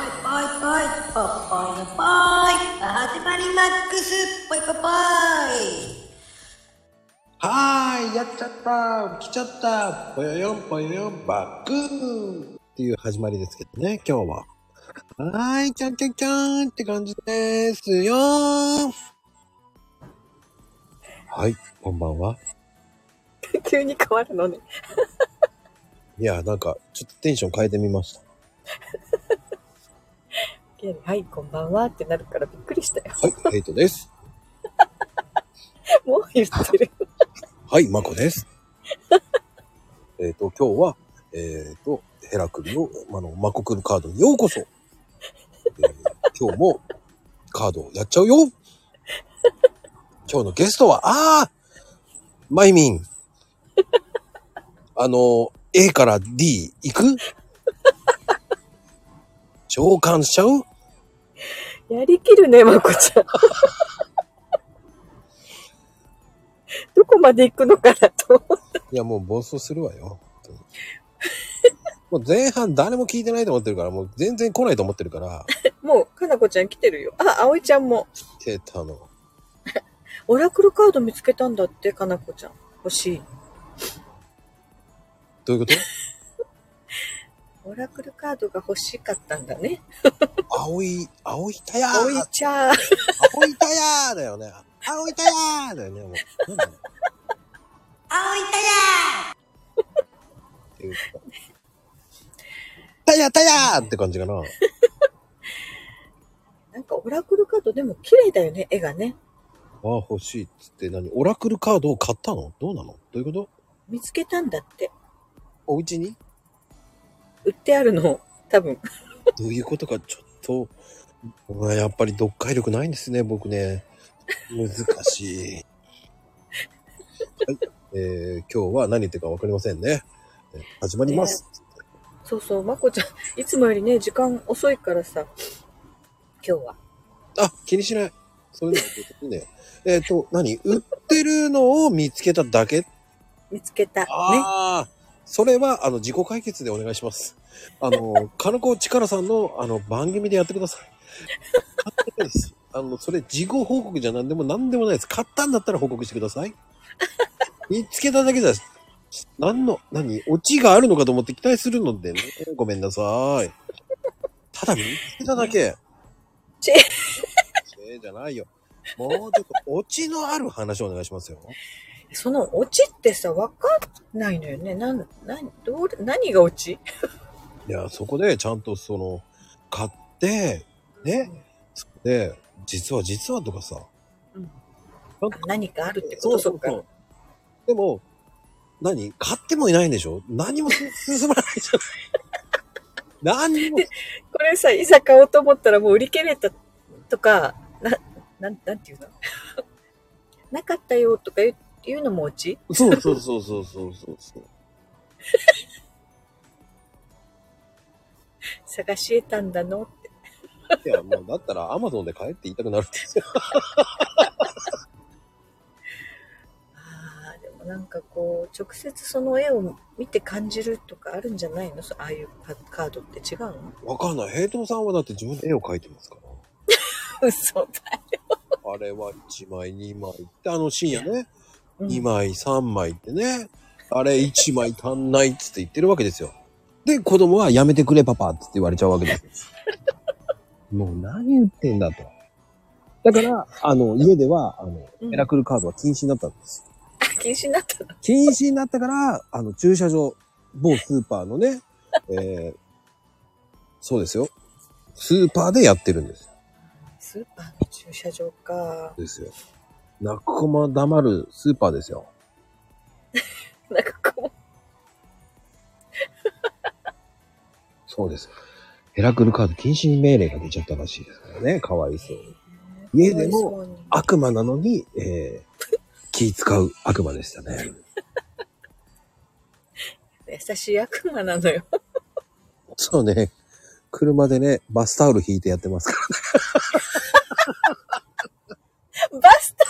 ぽいぽい、ぽっぽいのぽい。始まりマックス、ぽいぽいぽい。はーい、やっちゃった来ちゃったぽよよんぽよよんバックっていう始まりですけどね、今日は。はーい、ちゃんちゃんちゃんって感じですよはい、こんばんは。急に変わるのね。いや、なんか、ちょっとテンション変えてみました。はい、こんばんはってなるからびっくりしたよ。はい、ヘイトです。もう言ってる。はい、マコです。えっと、今日は、えっ、と、ヘラクリの、あの、マコクルカードにようこそ。えー今日もカードをやっちゃうよ今日のゲストは、ああマイミン。あの、A から D 行く？召喚しちゃう？やりきるね、まこちゃん。どこまで行くのかなと。いや、もう暴走するわよ。もう前半誰も聞いてないと思ってるから、もう全然来ないと思ってるから、もう、かなこちゃん来てるよ。あ、あおいちゃんも。来てたの。オラクルカード見つけたんだって、かなこちゃん。欲しい。どういうこと？オラクルカードが欲しかったんだね。青い、青いタヤーあおいちゃん。青いタヤーだよね。青いタヤーだよね。もうなんだろう青いっていうかタヤタヤーって感じかな。なんかオラクルカードでも綺麗だよね、絵がね。ああ、欲しいっつって何？オラクルカードを買ったの？どうなの？どういうこと？見つけたんだって。お家に？売ってあるの、多分。どういうことかちょっと、やっぱり読解力ないんですね、僕ね。難しい。はい。えー、今日は何言ってるかわかりませんね。えー始まります。そうそう、まこちゃん、いつもよりね、時間遅いからさ、今日は。あ、気にしない。そういうの別にね。えっ、と、何？売ってるのを見つけただけ？見つけた。ね。ああ、それは、あの、自己解決でお願いします。あの、金子力さんの、あの、番組でやってください。です。あの、それ、事後報告じゃなんでもなんでもないです。買ったんだったら報告してください。見つけただけです。何の、何、オチがあるのかと思って期待するのでね。ごめんなさい。ただ見つけただけ。チェえじゃないよ。もうちょっと、オチのある話をお願いしますよ。そのオチってさ、わかんないのよね。なん、な、どう、何がオチ？いや、そこでちゃんとその、買って、ね、そこで、実は実はとかさ、うん。何かあるってこと？そっか。でも、何？買ってもいないんでしょ？何も進進まないじゃない。何にも、これさ、いざ買おうと思ったらもう売り切れたとか、な、なん、なんていうの？なかったよとか言う言うのもオチそうそうそうそうそうそうそう。探し得たんだのって。いや、もうだったらアマゾンで買えって言いたくなるんですよ。ああ、でもなんかこう、直接その絵を見て感じるとかあるんじゃないの？そああいうカカードって違うの？わかんない。平等さんはだって自分で絵を描いてますから。嘘だよ。あれは1枚、2枚って、あの深夜ね、うん2枚、3枚ってね、あれ1枚足んないっつって言ってるわけですよ。で、子供はやめてくれパパっつって言われちゃうわけですよ。もう何言ってんだと。だから、あの、家では、あの、うんヘラクルカードは禁止になったんです。禁止になったの？禁止になったから、あの、駐車場、某スーパーのね、えー、そうですよ。スーパーでやってるんですよ。スーパーの駐車場か。ですよ。泣く子も黙るスーパーですよ。なんかこそうです。ヘラクルカード禁止命令が出ちゃったらしいですからね。かわいそうに。う、家でも悪魔なのに、えー、気使う悪魔でしたね。優しい悪魔なのよ。そうね。車でね、バスタオル引いてやってますかバ スタ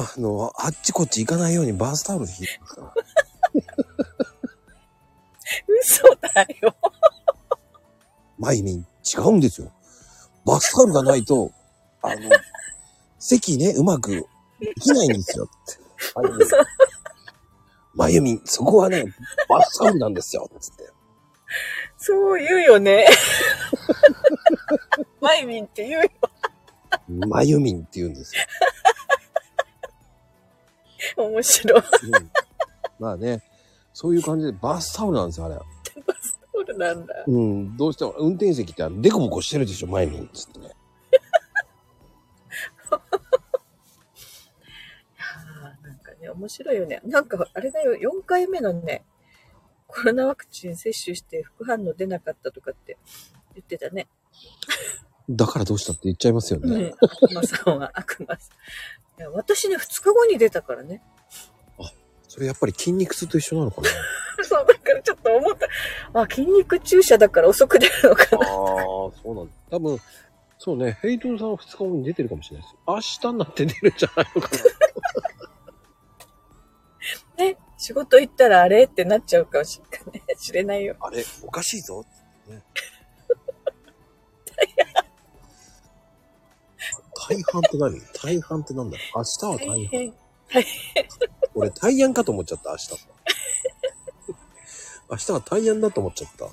ら。あの、あっちこっち行かないようにバスタオル引いてますから。嘘だよ。マイミン、違うんですよ。バスタオルがないと、あの、席ね、うまくできないんですよって。あのまゆみん、そこはね、バスタオルなんですよ。つって。そう言うよね。マイミンって言うよ。まゆみんって言うんですよ。面白い。うんまあね、そういう感じでバスタオルなんですよ、あれ。そうなんだ。うん、どうしても運転席ってデコボコしてるでしょ、前に。つってね。なんかね、面白いよね。なんか、あれだよ、4回目のね、コロナワクチン接種して副反応出なかったとかって言ってたね。だからどうしたって言っちゃいますよね。うん。悪魔さんは悪魔さん。いや私ね、2日後に出たからね。それやっぱり筋肉痛と一緒なのかな？そう、だからちょっと思った。あ、筋肉注射だから遅く出るのかああな。、そうなんだ。多分、そうね、ヘイトンさんは2日後に出てるかもしれないです。明日になって出るんじゃないのかな？ね、仕事行ったらあれってなっちゃうかもしれない知れないよ。あれ、おかしいぞ。ね、大半って何？大半ってなんだ？明日は大半。大変。俺、大安かと思っちゃった、明日。明日は大安だと思っちゃった。好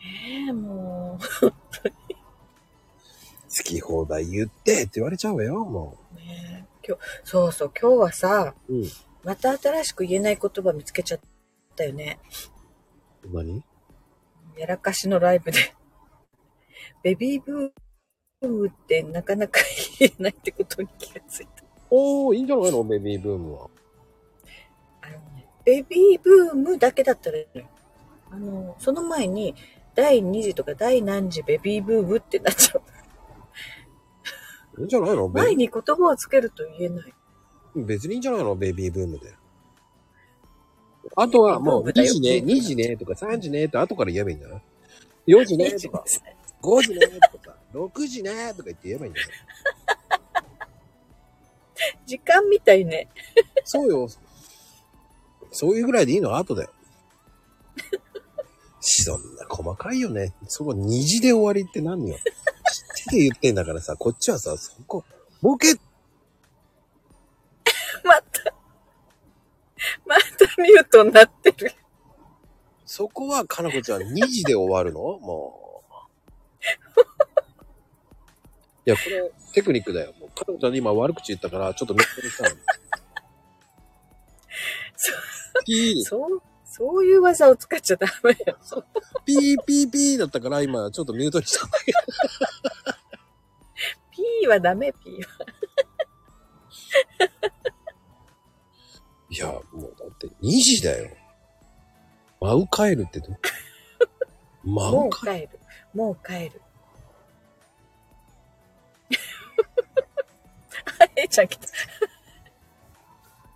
ええもう。き放題言ってって言われちゃうわよ、もね今日、そうそう、今日はさ、う。うん。また新しく言えない言葉見つけちゃったよね。何？やらかしのライブで。ベビーブームってなかなか言えないってことに気がついた。おー、いいんじゃないの？ベビーブームは。あのね、ベビーブームだけだったらいいのよあの、その前に、第2次とか第何次ベビーブームってなっちゃう。いいんじゃないの？ベ前に言葉をつけると言えない。別にいいんじゃないの？ベビーブームで。あとはもう2ブームだよ時ね、ブーム2時ねとか3時ねって後から言えばいいんじゃない ?4 時ねとか、5時ねとか、6時ねとか言って言えばいいんじゃない時間みたいね。そうよ。そういうぐらいでいいの？は後だよ。そんな細かいよね。そこ2時で終わりって何よ？知ってて言ってんだからさ、こっちはさ、そこ、ボケまた、またミュートになってる。そこは、かなこちゃん2時で終わるの？もう。いや、これ、テクニックだよ。もう、かなこちゃんに今悪口言ったから、ちょっと見つけてきたの。そうピー、そう、そういう技を使っちゃダメよ。ピーピーピーだったから、今、ちょっとミュートにしたんだけど。P はダメ、P は。いや、もうだって2時だよ。マウカエルってど マもうウカエル帰る。もう帰る。ちゃん来た。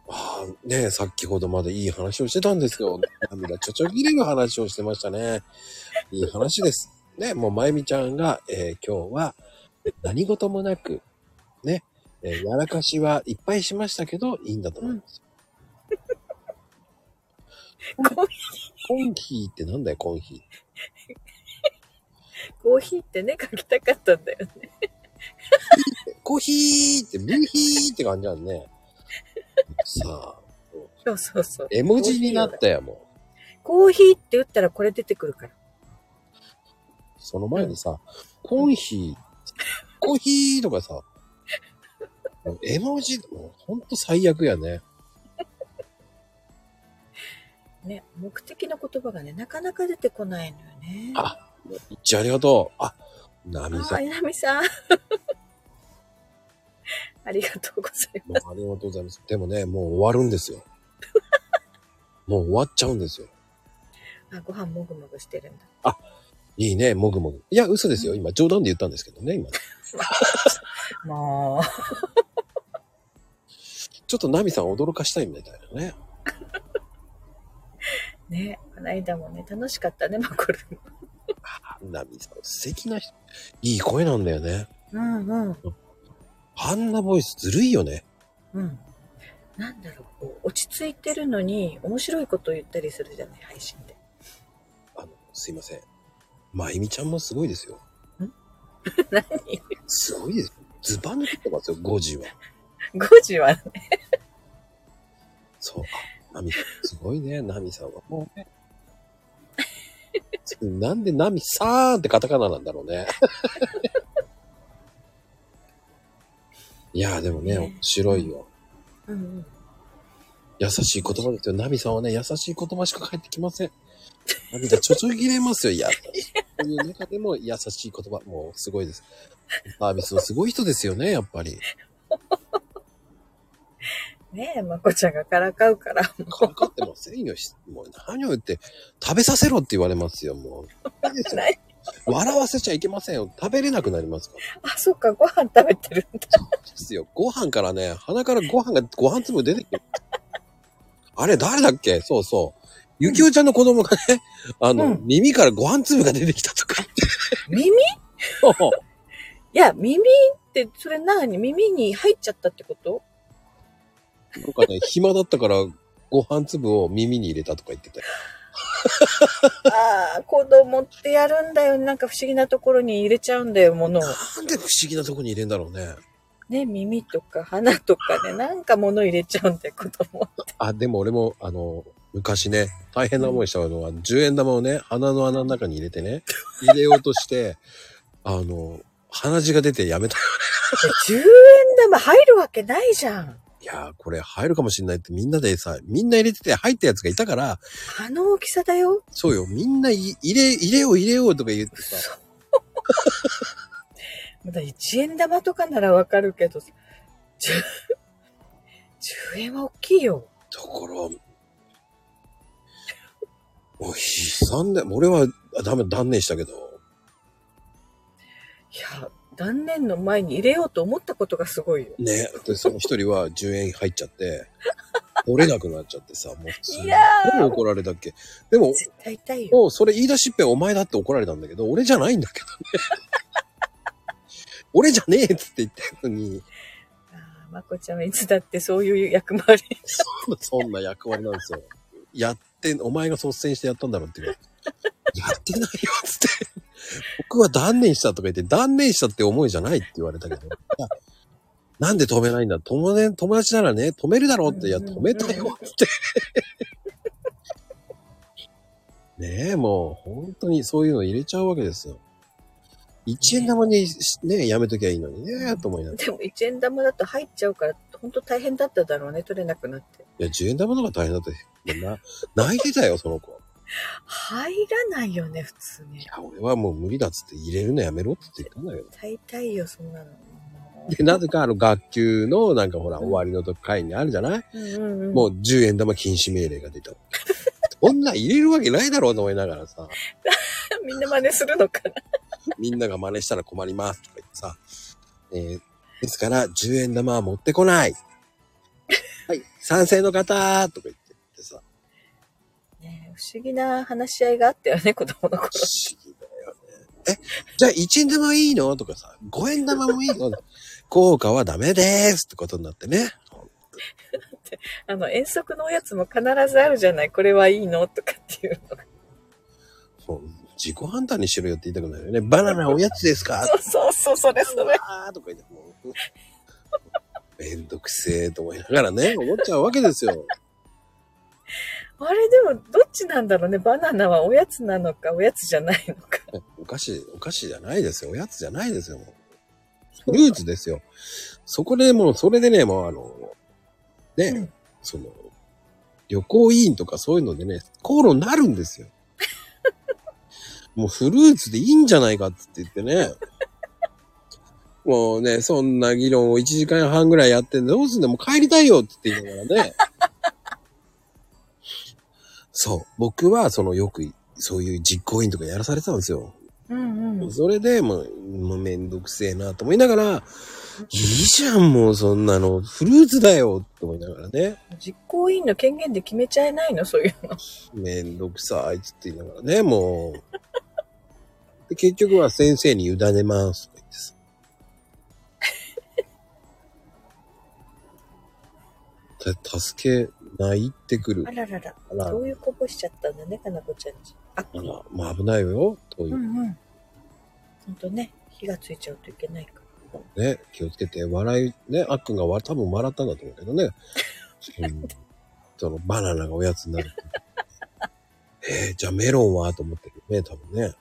ああ、ねえ、先ほどまでいい話をしてたんですよ。涙ちょちょぎれる話をしてましたね。いい話です。ね、もうまゆみちゃんが、えー今日は何事もなく、ね、えーやらかしはいっぱいしましたけど、いいんだと思います。コーヒコンヒーってなんだよ、コンヒー。ー、コーヒーってね、書きたかったんだよね。コーヒーって、ブーヒーって感じなんね。さあ、そうそうそう。絵文字になったよ、もう。コーヒーって言ったらこれ出てくるから。その前にさ、コンヒー、コーヒーとかさ、絵文字、もうほんと最悪やね。ね、目的の言葉がね、なかなか出てこないのよね。あいっちゃありがとう。あ、ナミさあ、ん。いなみさん。ありがとうございもうありがとうございます。でもね、もう終わるんですよ。もう終わっちゃうんですよ。ます。あ、ご飯もぐもぐしてるんだ。いいね、もぐもぐ。いや、嘘ですよ。今、冗談で言ったんですけどね、今。もう。ちょっとナミさん驚かしたいみたいなね。ね、この間もね、楽しかったね、まあ、これも。あナミさん、素敵な人。いい声なんだよね。うんうん。あんなボイスずるいよね。うん。なんだろう、こう、落ち着いてるのに、面白いことを言ったりするじゃない、配信で。あの、すいません。まゆみちゃんもすごいですよ。何？すごいですよ。ズバ抜けてますよ、5時は。?5 時はね。そう。あ、ナミさん、すごいね、ナミさんは。もうね。なんでナミさーんってカタカナなんだろうね。いやーでもね、ね面白いよ。うんうん。優しい言葉ですよ。ナミさんはね、優しい言葉しか返ってきません。涙ちょちょぎれますよ。いや、そういう中でも優しい言葉、もうすごいです。サービスのすごい人ですよね、やっぱり。ねえ、まこちゃんがからかうから、もかかってませんよ。もう何を言って、食べさせろって言われますよ、もう。いいですう、よない。笑わせちゃいけませんよ。食べれなくなりますから。あ、そっか、ご飯食べてるんだ。そうですよ。ご飯からね、鼻からご飯が、ご飯粒出てくる。あれ、誰だっけ？そうそう。ゆきおちゃんの子供がね、あの、うん耳からご飯粒が出てきたとか。耳？いや、耳って、それ何？耳に入っちゃったってこと？なんかね、暇だったから、ご飯粒を耳に入れたとか言ってたよ。ああ、子供ってやるんだよ。なんか不思議なところに入れちゃうんだよ、物を。なんで不思議なとこに入れんだろうね。ね、耳とか鼻とかね、なんか物入れちゃうんだよ、子供。あ、でも俺も、あの、昔ね、大変な思いしたのは、10円玉をね、鼻の穴の中に入れてね、入れようとして、あの、鼻血が出てやめたよ。10円玉入るわけないじゃん。いやー、これ入るかもしんないってみんなでさ、みんな入れてて入ったやつがいたから、あの大きさだよ。そうよ、みんない入れ、入れよう入れようとか言ってさ、まだ1円玉とかならわかるけど、10, 10円は大きいよ。だから、もう悲惨で、俺はダメ、断念したけど、いや、断念の前に入れようと思ったことがすごいよ。ね、で、その一人は10円入っちゃって、折れなくなっちゃってさ、もうすいやーごい怒られたっけ？でも、絶対痛いよ。もうそれ言い出しっぺお前だって怒られたんだけど、俺じゃないんだけどね。俺じゃねえっつって言ったのに、あーまこちゃんはいつだってそういう役回り。そんな役割なんですよ。やって、お前が率先してやったんだろうって言うやってないよっつって。僕は断念したとか言って、断念したって思いじゃないって言われたけど。なんで止めないんだ？友,、ね、友達ならね、止めるだろうって。いや、止めたよって。ねえ、もう本当にそういうの入れちゃうわけですよ。1円玉にね、やめときゃいいのにね、と思いながら。でも1円玉だと入っちゃうから、ほんと大変だっただろうね、取れなくなって。いや、10円玉の方が大変だった泣いてたよ、その子。入らないよね、普通ねい。や、俺はもう無理だっつって入れるのやめろっつって言ったんだけど。大体よ、そんなの。で、なぜかあの学級のなんかほら、終わりの時会にあるじゃない、うんうんうん。もう10円玉禁止命令が出た。そんな入れるわけないだろうと思いながらさ、みんな真似するのかな？みんなが真似したら困りますとか言ってさ、えーですから10円玉は持ってこない。はい、賛成の方とか言って思議な話し合いがあったよね、子供の頃不。思議だよね。え、じゃあ1円玉いいの？とかさ、5円玉もいいの？効果はダメですってことになってね。あの、遠足のおやつも必ずあるじゃない。これはいいの？とかっていうのが。そう自己判断にしろよって言いたくなるよね。バナナおやつですか？そうそうそう、それそれ。あーとか言って、もう、めんどくせえと思いながらね、思っちゃうわけですよ。あれでも、どっちなんだろうね。バナナはおやつなのか、おやつじゃないのか。お菓子、お菓子じゃないですよ。おやつじゃないですよ。フルーツですよ。そこでもう、それでね、もうあの、ね、うんその、旅行委員とかそういうのでね、口論になるんですよ。もうフルーツでいいんじゃないかって言ってね。もうね、そんな議論を1時間半ぐらいやってんで、どうすんだもう帰りたいよって言いながらね。そう。僕は、その、よく、そういう実行委員とかやらされてたんですよ。うんうん。それで、もう、もうめんどくせえなと思いながら、いいじゃん、もうそんなの。フルーツだよって思いながらね。実行委員の権限で決めちゃえないの？そういうの。めんどくさいっつって言いながらね、もう。で結局は先生に委ねますとか言ってさ。た助け泣いてくるあ。ららら。あら灯油こぼしちゃったんだね、かなこちゃんち。あ、あら、まあ危ないよ。というう。んうん。ほんとね、火がついちゃうといけないから。ね、気をつけて、笑い、ね、あっくんがわ多分笑ったんだと思うけどね。うん、そのバナナがおやつになる。えー、じゃあメロンはと思ってるよね、多分ね。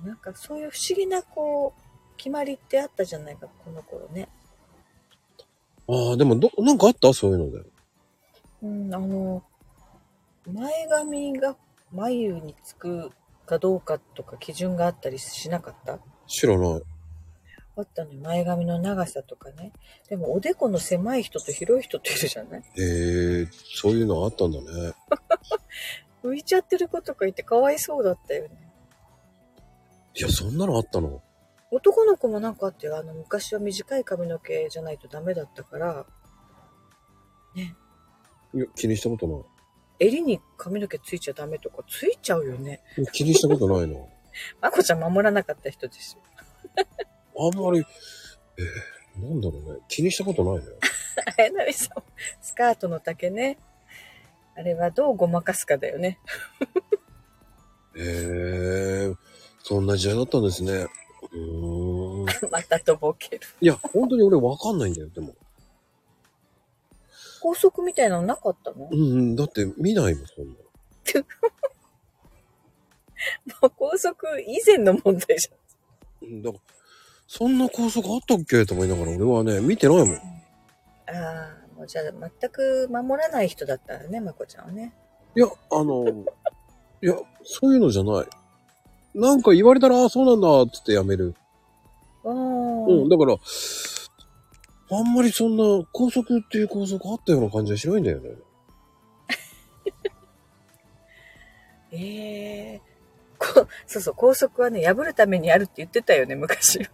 うん、なんかそういう不思議なこう、決まりってあったじゃないか、この頃ね。ああ、でもど、なんかあった？そういうので。うん、あの、前髪が眉につくかどうかとか基準があったりしなかった？知らない。あったのよ。前髪の長さとかね。でもおでこの狭い人と広い人っているじゃない？えー、そういうのあったんだね。浮いちゃってる子とかいてかわいそうだったよね。いや、そんなのあったの？男の子もなんかあって、あの、昔は短い髪の毛じゃないとダメだったから、いや、気にしたことない。襟に髪の毛ついちゃダメとかついちゃうよね。いや気にしたことないの？まこちゃん守らなかった人ですよ。あんまり、えー、なんだろうね。気にしたことないね。えなみさん、スカートの丈ね。あれはどうごまかすかだよね。えー、そんな時代だったんですね。うーん。またとぼける。いや、本当に俺わかんないんだよ、でも。高速みたいなのなかったの？うんうん、だって見ないもん、そんな。も う高速以前の問題じうん、だから、そんな高速あったっけ？と思いながら俺はね、見てないもん。ゃん。ああ、もうじゃあ全く守らない人だったらね、まこちゃんはね。いや、あの、いや、そういうのじゃない。なんか言われたら、ああ、そうなんだ、つってやめる。ああ、うん、だから、あんまりそんな高速っていう高速あったような感じはしないんだよね。ええこそうそう、高速はね、破るためにあるって言ってたよね、昔。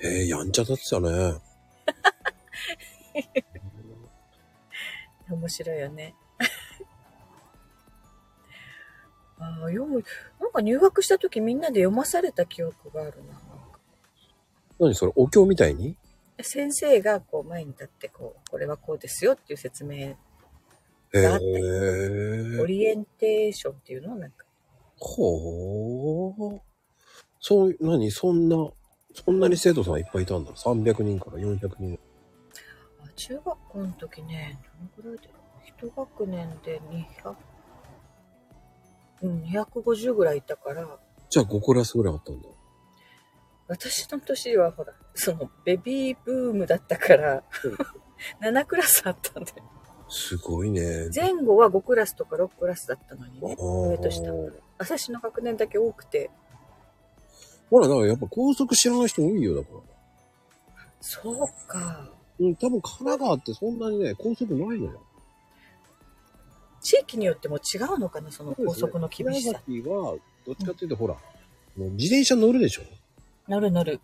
ええやんちゃだってたね。面白いよね。ああ、読む、なんか入学した時みんなで読まされた記憶があるな。何それ、お経みたいに？先生がこう前に立ってこう、これはこうですよっていう説明、へだってえオリエンテーションっていうのなんか、ほう。そう、何？そんな、そんなに生徒さんいっぱいいたんだ。300人から400人。あ中学校の時ね、どのくらいだろう？一学年で200、うん、250ぐらいいたから、じゃあ5クラスぐらいあったんだ。私の年はほら、そのベビーブームだったから、7クラスあったんで。すごいね。前後は5クラスとか6クラスだったのにね、上と下。私の学年だけ多くて、ほら、だからやっぱ高速知らない人多いよ、だから。そうか。うん、多分神奈川ってそんなにね、高速ないのよ。地域によっても違うのかな、その高速の厳しさ。長崎は、どっちかっていうと、ほら、もう自転車乗るでしょ？乗る乗る。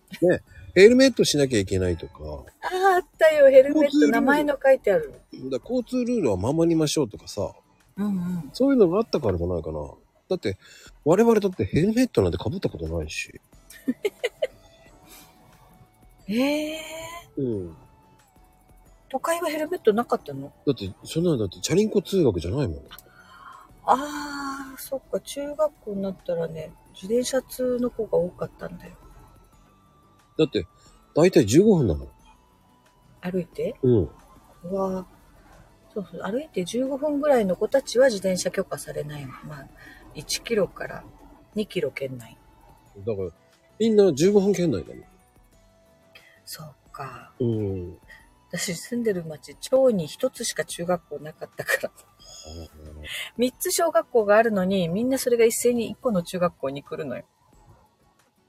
ヘルメットしなきゃいけないとか、ああ、あったよ、ヘルメット、名前の書いてある。だ交通ルールは守りましょうとかさ、うんうん。そういうのがあったからじゃないかな。だって、我々だってヘルメットなんて被ったことないし。ええうん。都会はヘルメットなかったの？だって、そんなのだってチャリンコ通学じゃないもん。ああ、そっか、中学校になったらね、自転車通の子が多かったんだよ。だって、だいたい15分だもん。歩いて？うん。うわそうそう、歩いて15分ぐらいの子たちは自転車許可されない。まあ、1キロから2キロ圏内。だから、みんな15分圏内だもん。そうか。うん。私住んでる町、町に1つしか中学校なかったから。3つ小学校があるのに、みんなそれが一斉に1個の中学校に来るのよ。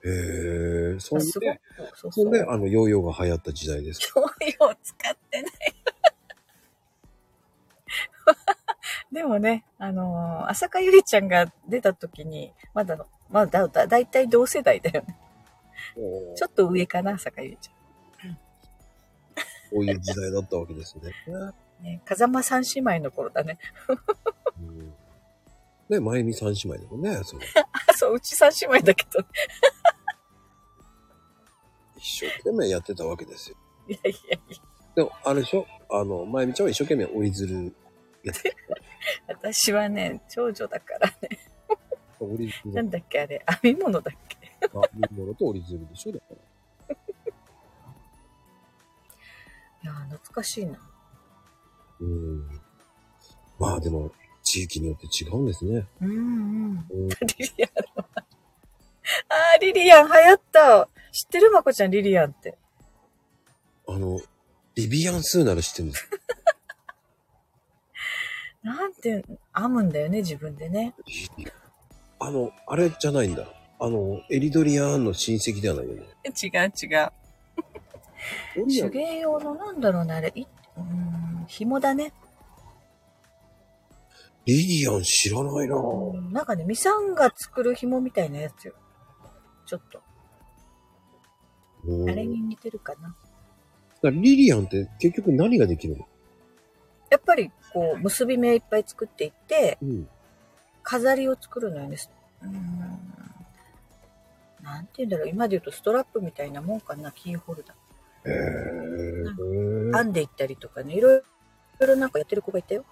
へえ、そんすごでく、、そうそう。で、あの、ヨーヨーが流行った時代です。教養を使ってない。でもね、あのー浅香ゆりちゃんが出た時に、まだの、まだだ、だいたい同世代だよね。ちょっと上かな、浅香ゆりちこういう時代だったわけですね。ね、風間三姉妹の頃だね。うん、ね、まゆみ三姉妹でもね、そ そう、うち三姉妹だけど。一生懸命やってたわけですよ。いやいやいや。でも、あれでしょ？あの、まゆみちゃんは一生懸命折り鶴やって 私はね、長女だからね。なんだっけあれ、編み物だっけあ、見物と折り鶴でしょだから。いやー、懐かしいな。うん。まあでも、地域によって違うんですね。うんうん。うん、リリアンの。あー、リリアン流行った。知ってるまこちゃん、リリアンって。あの、ビビアンスーなら知ってるんです なんて、編むんだよね、自分でね。あの、あれじゃないんだ。あの、エリドリアンの親戚ではないよね。違 う違う。手芸用のなんだろうね、あれ。いうん、紐だね。リリアン知らないなぁ。うんなんかね、ミサンが作る紐みたいなやつよ。ちょっと。うんあれに似てるかな。だリリアンって結局何ができるの？やっぱり、こう、結び目いっぱい作っていって、うん。飾りを作るのよね。うん。なんて言うんだろう。今で言うとストラップみたいなもんかな、キーホルダへー。ー編んでいったりとかね、いろいろなんかやってる子がいたよ。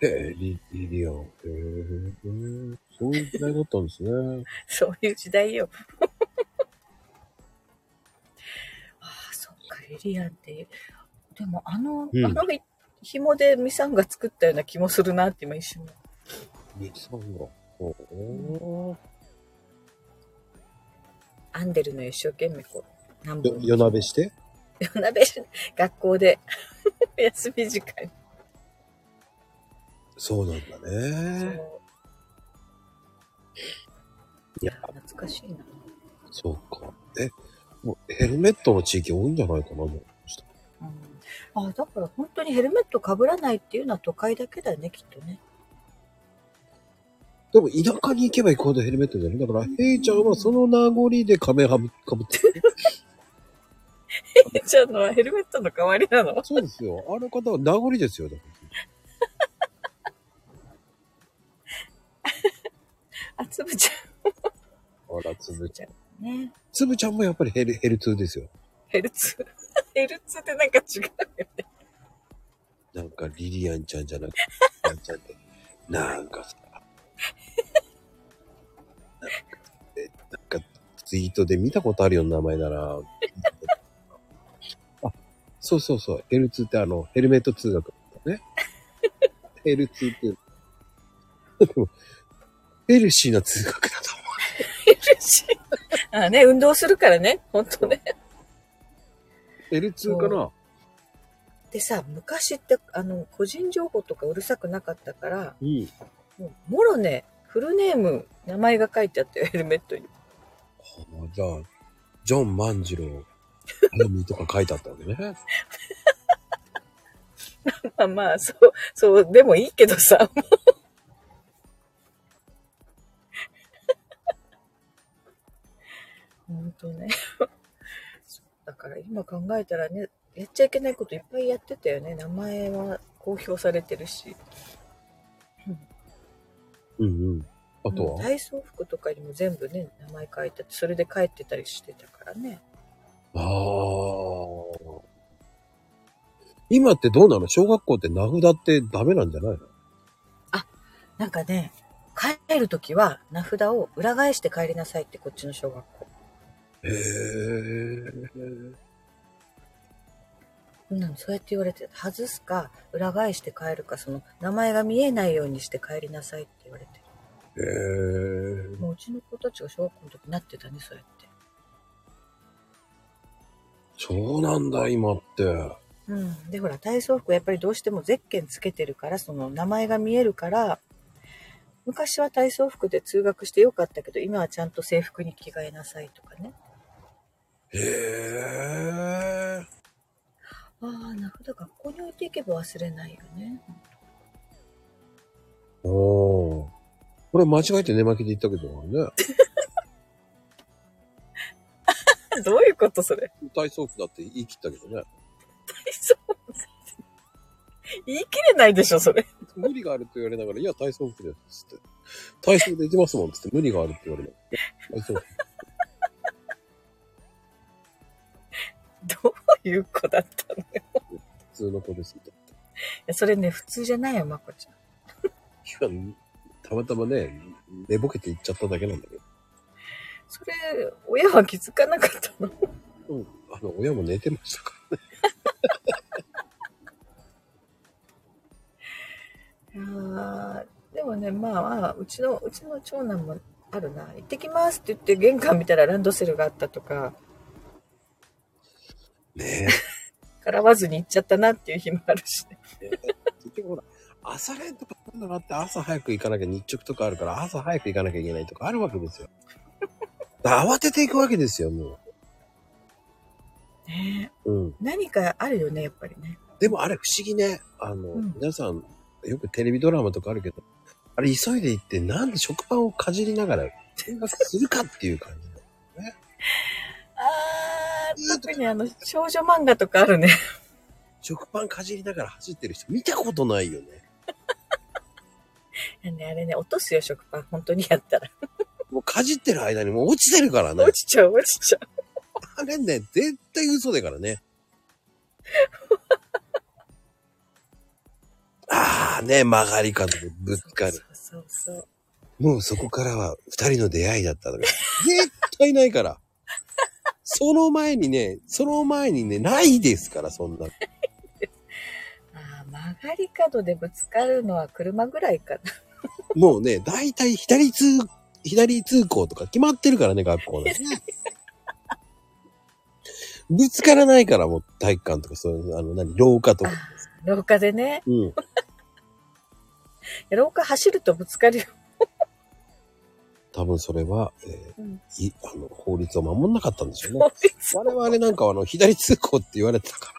へーリリリアン。へーそういう時代だったんですね。そういう時代よ。ああ、そっか、リリアンって。でも、あの、うんあの紐でミサンが作ったような気もするなって今一瞬。ミさんが。おー編んでるのよ、一生懸命こう。夜鍋して？夜鍋し学校で 休み時間に。そうなんだね。いや、懐かしいな。そうか。え、もうヘルメットの地域多いんじゃないかな、もう。うん、あだから本当にヘルメットかぶらないっていうのは都会だけだね、きっとね。でも田舎に行けば行くほどヘルメットじゃないだから、ヘイちゃんはその名残で仮面はぶかぶってる。ちゃんのはヘルメットの代わりなの？そうですよ。あの方は名残ですよ。だ あ、つぶちあら、つぶちゃん。つぶちゃんもやっぱりヘル、ヘル2ですよ。ヘルツ。ヘルツってなんか違うよね。なんかリリアンちゃんじゃなくて、リリアンちゃんって、なんかさ、なんかえなんかツイートで見たことあるような名前だな。あ、そうそうそう、ヘル2ってあの、ヘルメット通学だね。ヘル2って、でもヘルシーな通学だと思ヘルシー。あね、運動するからね。ほんとね。う。L2 かな？でさ、昔って、あの、個人情報とかうるさくなかったから、うん。もう、もろね、フルネーム、名前が書いてあったよ、ヘルメットに。はあじゃあ、ジョン万次郎、あやみとか書いてあったわけね。まあまあ、そう、そう、でもいいけどさ、もう。ほんとね。だから今考えたらね、やっちゃいけないこといっぱいやってたよね。名前は公表されてるし。うんうん。あとは、体操服とかにも全部ね、名前書いて、それで帰ってたりしてたからね。ああ。今ってどうなの？小学校って名札ってダメなんじゃないの？なんかね、帰るときは名札を裏返して帰りなさいって、こっちの小学校。へえ。うん、そうやって言われて、外すか、裏返して帰るか、その、名前が見えないようにして帰りなさいって言われて。へえ。もううちの子たちが小学校の時になってたね、そうやって。そうなんだ、今って。うん。で、ほら、体操服やっぱりどうしてもゼッケンつけてるから、その名前が見えるから、昔は体操服で通学してよかったけど、今はちゃんと制服に着替えなさいとかね。へえ。ああ、名札学校に置いていけば忘れないよね。おお。これ間違えて寝巻きで言ったけどね。どういうことそれ？体操服だって言い切ったけどね。体操？服言い切れないでしょ、それ。無理があるって言われながら、いや、体操服です。つって。体操できますもん。つって、無理があるって言われながら。体操服。どういう子だったのよ。い普通の子ですみたいやそれね、普通じゃないよ、まこちゃん。たまたまね、寝ぼけて行っちゃっただけなんだけど。それ、親は気づかなかったの？うん。あの、親も寝てましたからね。いやーでもね、まあまあ、うちの、うちの長男もあるな。行ってきますって言って玄関見たらランドセルがあったとか、ねからわずに行っちゃったなっていう日もあるしね。え。結局ほら、朝練とかなんだなって朝早く行かなきゃ日直とかあるから朝早く行かなきゃいけないとかあるわけですよ。慌てていくわけですよ、もねう。うん。何かあるよね、やっぱりね。でもあれ不思議ね。あの、うん皆さん、よくテレビドラマとかあるけど、あれ急いで行ってなんで食パンをかじりながら 見学するかっていう感じ。あー、特にあの、少女漫画とかあるね。食パンかじりながら走ってる人見たことないよね。ね、あれね、落とすよ、食パン。本当にやったら。もうかじってる間にもう落ちてるからね落。ちちゃう、落ちちゃう。あれね、絶対嘘だからね。ああね、曲がり角でぶつかる。そうそうそう。もうそこからは二人の出会いだったのが、絶対ないから。その前にね、その前にね、ないですから、そんな。あー曲がり角でぶつかるのは車ぐらいかな。もうね、大体左通、左通行とか決まってるからね、学校で。ぶつからないから、もう体育館とか、そういう、あの、何、廊下とか。廊下でね。うん。廊下走るとぶつかるよ。多分それは、えーうんい、あの、法律を守んなかったんでしょうね。我々なんかはあの、左通行って言われてたか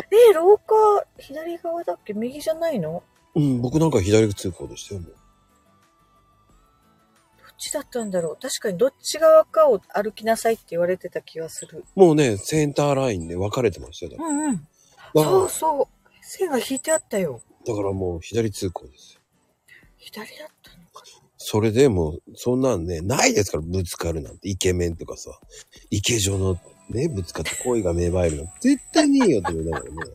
ら。え、廊下、左側だっけ？右じゃないの？どうん、僕なんか左通行でしたよ、もう。っちだったんだろう確かにどっち側かを歩きなさいって言われてた気がする。もうね、センターラインで分かれてましたよ。だかうんうん。らそうそう。線が引いてあったよ。だからもう左通行ですよ。左だったのかそれでもう、そんなんね、ないですから、ぶつかるなんて。イケメンとかさ、池上のね、ぶつかって恋が芽生えるの。絶対ねえよって言うだからね。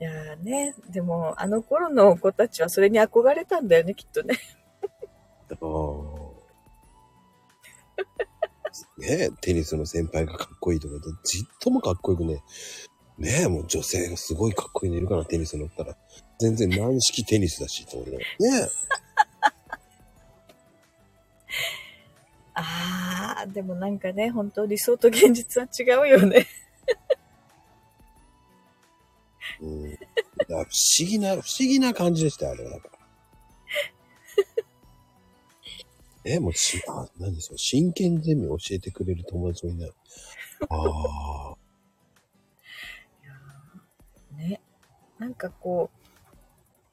いやーね、でもあの頃の子たちはそれに憧れたんだよね、きっとね。ああ。ねえ、テニスの先輩がかっこいいとかで、じっともかっこよくね。ねえ、もう女性がすごいかっこいいのいるから、テニス乗ったら。全然軟式テニスだし、と思いながらね あー、でもなんかね、本当理想と現実は違うよね。え。うん。不思議な、不思議な感じでしたよ、あれは。え、もうし、あ、何それ、真剣ゼミ教えてくれる友達もいない。ああ。ね。なんかこ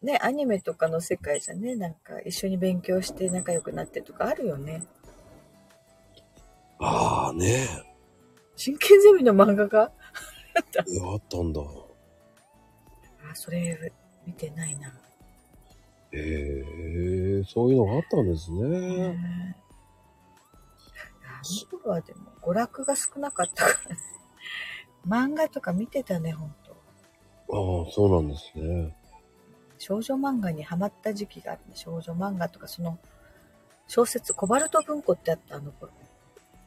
う、ね、アニメとかの世界じゃね、なんか一緒に勉強して仲良くなってとかあるよね。ああね真剣ゼミの漫画が？え。あったんだ。あ、それ見てないな。へえ、そういうのがあったんですね。ねあの頃はでも娯楽が少なかったからね。漫画とか見てたね、ほんと。ああ、そうなんですね。少女漫画にハマった時期があるね。少女漫画とかその小説、コバルト文庫ってあったあの頃。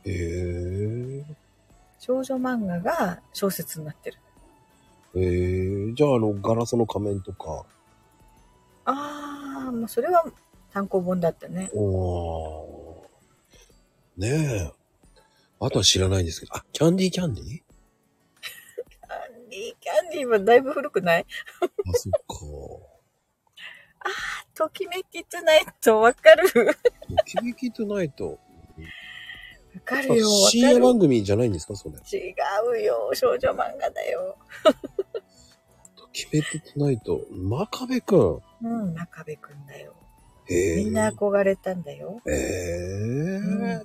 へえ。少女漫画が小説になってる。ええじゃあ、あの、ガラスの仮面とか。あー、もうそれは単行本だったね。おーねえ。あとは知らないんですけど。あ、キャンディーキャンディー？キャンディー、キャンディーはだいぶ古くない？あ、そっか。ときめきトゥナイトわかる？わキビキトゥナイト。かるよ、わ深夜。番組じゃないんですか？それ。違うよ、少女漫画だよ。ときめきトゥナイト。真壁くん。うん、中部くんだよ。みんな憧れたんだよ。ええうん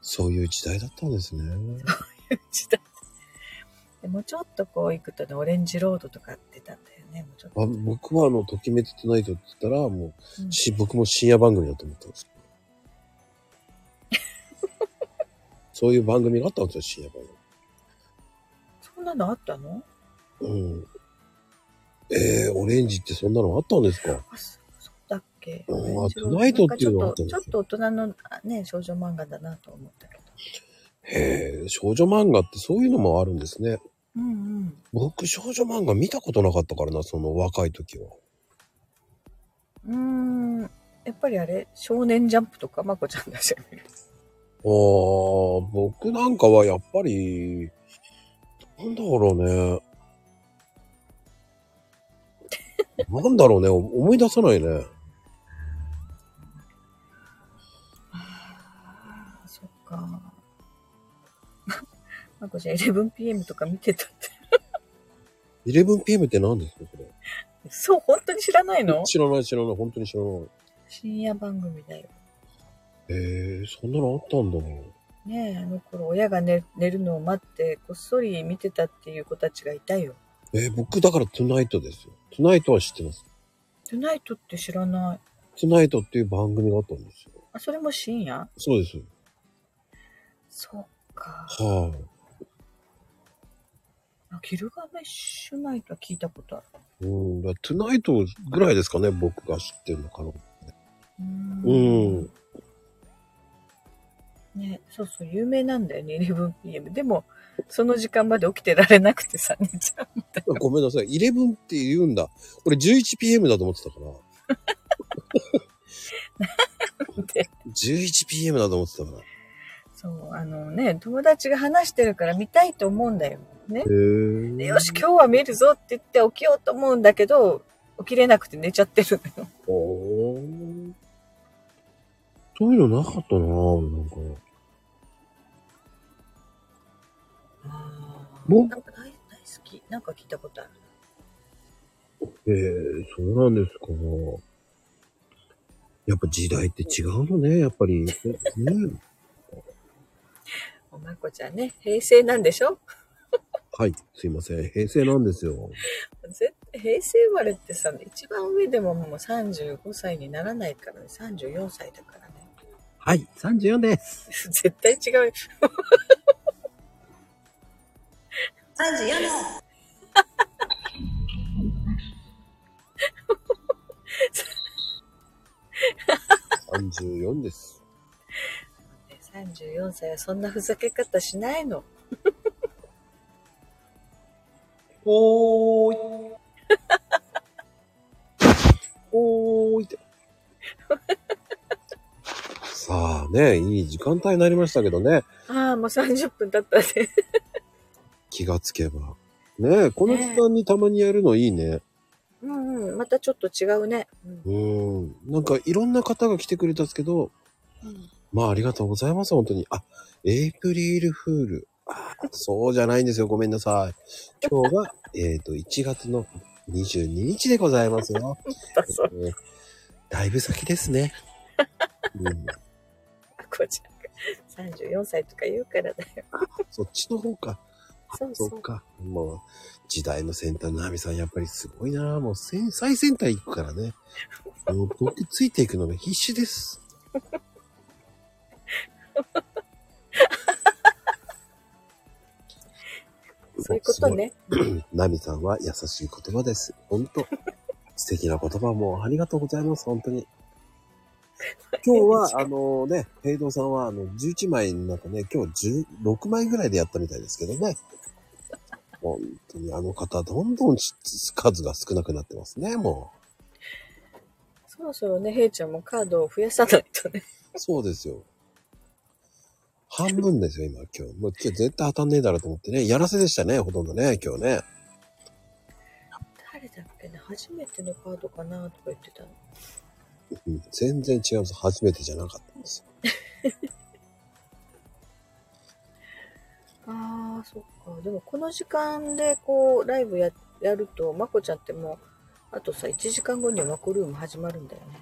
そういう時代だったんですね。時代でもうちょっとこう行くとね、オレンジロードとか出たんだよね、もうちょっと。あ僕はあの、ときめきトゥナイトって言ったら、もう、うんし、僕も深夜番組だと思ったんです。そういう番組があったんですよ、深夜番組。んなのあったの？うん。えー、オレンジってそんなのあったんですか？あ、そそうだっけ？うんオレンジロードトゥナイトっていうのがあっちょっと大人のあね、少女漫画だなと思ったけど。へえ、少女漫画ってそういうのもあるんですね。うんうん。僕、少女漫画見たことなかったからな、その若い時は。うーん。やっぱりあれ？少年ジャンプとかまこちゃんだし。あー、僕なんかはやっぱり、なんだろうね。なんだろうね、思い出さないね。ああ、そっか。まこちゃん 11pm とか見てたって。11pm って何ですかそれ？そう、本当に知らないの？知らない知らない、本当に知らない。深夜番組だよ。えー、そんなのあったんだね。ねえ、あの頃親が寝寝るのを待ってこっそり見てたっていう子たちがいたよ。えー、僕だからトゥナイトですよ。トゥナイトは知ってます。トゥナイトって知らない。トゥナイトっていう番組があったんですよ。あ、それも深夜？そうです。そっか。はい、あギルガメッシュナイトは聞いたことある。うん、トゥナイトぐらいですかね、僕が知ってるのかな。うーうん。ね、そうそう、有名なんだよね、11pm。でも、その時間まで起きてられなくてさ、寝ちゃうんだよ。ごめんなさい。11って言うんだ。俺 11pm だと思ってたから。で？11pm だと思ってたから。そう、あのね、友達が話してるから見たいと思うんだよ。ねでよし、今日は見るぞって言って起きようと思うんだけど、起きれなくて寝ちゃってるのよ。おーそういうのなかったななんか。もなんか大大好き。なんか聞いたことある。えー、そうなんですか。やっぱ時代って違うのね、やっぱり。ね、おまこちゃんね、平成なんでしょ？はい、すいません。平成なんですよ。絶対平成生まれってさ、一番上でももう35歳にならないからね、34歳だからね。はい、34です。絶対違うよ。34年34です。34歳はそんなふざけ方しないの。おーい。おーいって。さあね、いい時間帯になりましたけどね。ああ、もう30分経ったね。気がつけば。ねこの時間にたまにやるのいいね。うんうん、またちょっと違うね。うんうん。なんかいろんな方が来てくれたんですけど、まあありがとうございます、本当に。あ、エイプリルフール。あそうじゃないんですよ。ごめんなさい。今日は、えっ、と、1月の22日でございますよ。だそう。えーだいぶ先ですね。うん、こちゃんが34歳とか言うからだよ。そっちの方か。そうそう。そっか。もう、時代の先端のナミさん、やっぱりすごいなもう先、最先端行くからね。もう僕ついていくのが必死です。そういうことね。ナミさんは優しい言葉です。本当素敵な言葉もありがとうございます。本当に。今日は、あのね、平等さんは、あの、11枚の中ね、今日16枚ぐらいでやったみたいですけどね。本当にあの方、どんどんし数が少なくなってますね、もそろそろね、ヘイちゃんもカードを増やさないとね。う。そうですよ。半分ですよ、今、今日。もう今日絶対当たんねえだろうと思ってね。やらせでしたね、ほとんどね、今日ね。誰だっけね、初めてのカードかなとか言ってたの。うん、全然違います。初めてじゃなかったんですよ。ああ、そっか。でもこの時間でこう、ライブややると、まこちゃんってもう、あとさ、1時間後にはマコルーム始まるんだよね。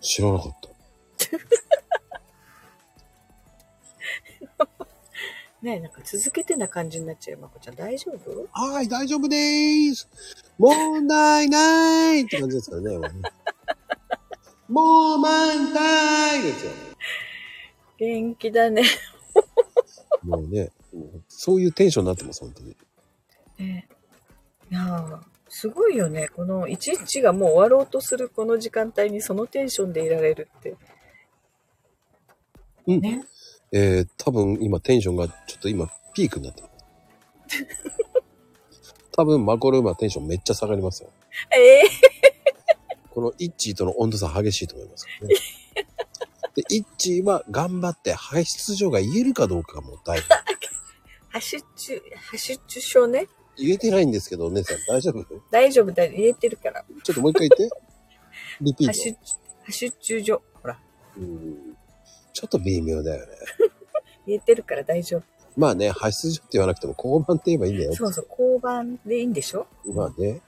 知らなかった。ねえ、なんか続けてな感じになっちゃうよ、まこちゃん。大丈夫？はい、大丈夫でーす。問題ないって感じですからね。もう満タイですよ。元気だね。もうね、そういうテンションになってます、本当に。ねいやーすごいよね。この一日がもう終わろうとするこの時間帯にそのテンションでいられるって。うんね。えー、多分今テンションがちょっと今ピークになってます。多分マコルームはテンションめっちゃ下がりますよ。ええこのイッチーとの温度差激しいと思いますよね。で、イッチーは頑張って排出所が言えるかどうかがもう大事。ハッシュチュ、ハッシュチュ症ね？言えてないんですけど、お姉さん大丈夫？大丈夫だよ。入れてるから。ちょっともう一回言って。リピート。ハッシュチュ、ハッシュチュ所。ほら。うんちょっと微妙だよね。入れてるから大丈夫。まあね、排出所って言わなくても交番って言えばいいんだよ。そうそう、交番でいいんでしょ？まあね。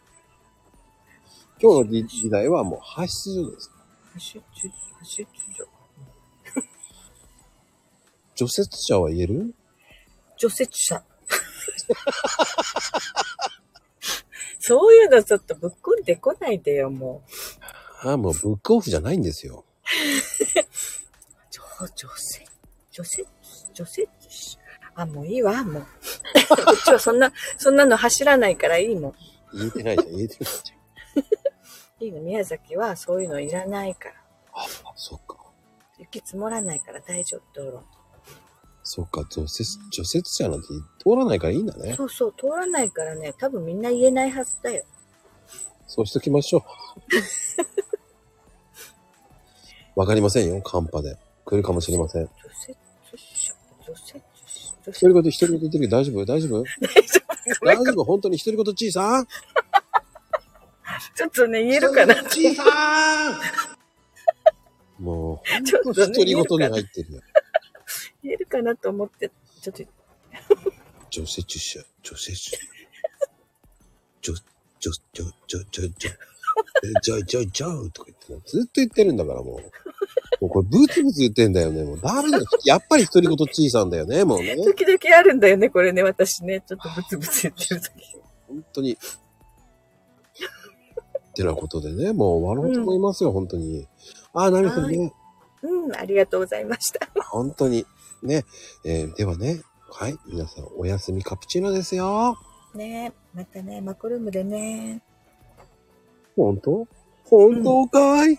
今日の時代はもう排出所です。ハッシュチュ、ハッシュチュ所。除雪車は言える？除雪車。そういうのちょっとぶっこんでこないでよ、もう。ああ、もうブックオフじゃないんですよ。除、除雪、除雪、除雪車。あ、もういいわ、もう。こっちはそんな、そんなの走らないからいいもん。言えてないじゃん、言えてないじゃん。いいの、宮崎はそういうのいらないから。あ、そっか。雪積もらないから大丈夫、道路。そっか、除雪、除雪車なんて通らないからいいんだね。そうそう、通らないからね、多分みんな言えないはずだよ。そうしときましょう。わかりませんよ、寒波で。来るかもしれません。独り言、独り言言ってるけど大丈夫？大丈夫？大丈夫本当に独り言小さん？ちょっとね、言えるかな小さんもう、ちょっとね独り言に入ってるよ。言えるかなと思って、ちょっと、除雪車、除雪車。除、除、除、除、除、除、除、除、除、とか言ってね、ずっと言ってるんだからもう。もうこれブツブツ言ってんだよね。もうダメだよ。やっぱり独り言小さんだよね、もうね。時々あるんだよね、これね、私ね。ちょっとブツブツ言ってる時。本当に。ってなことでね、もう終わろうと思いますよ、本当に。ああ、なるほどね。うん、ありがとうございました。本当に。ね。えーではね、はい、皆さんおやすみカプチーノですよ。ねまたね、マコルームでね。本当？本当かい、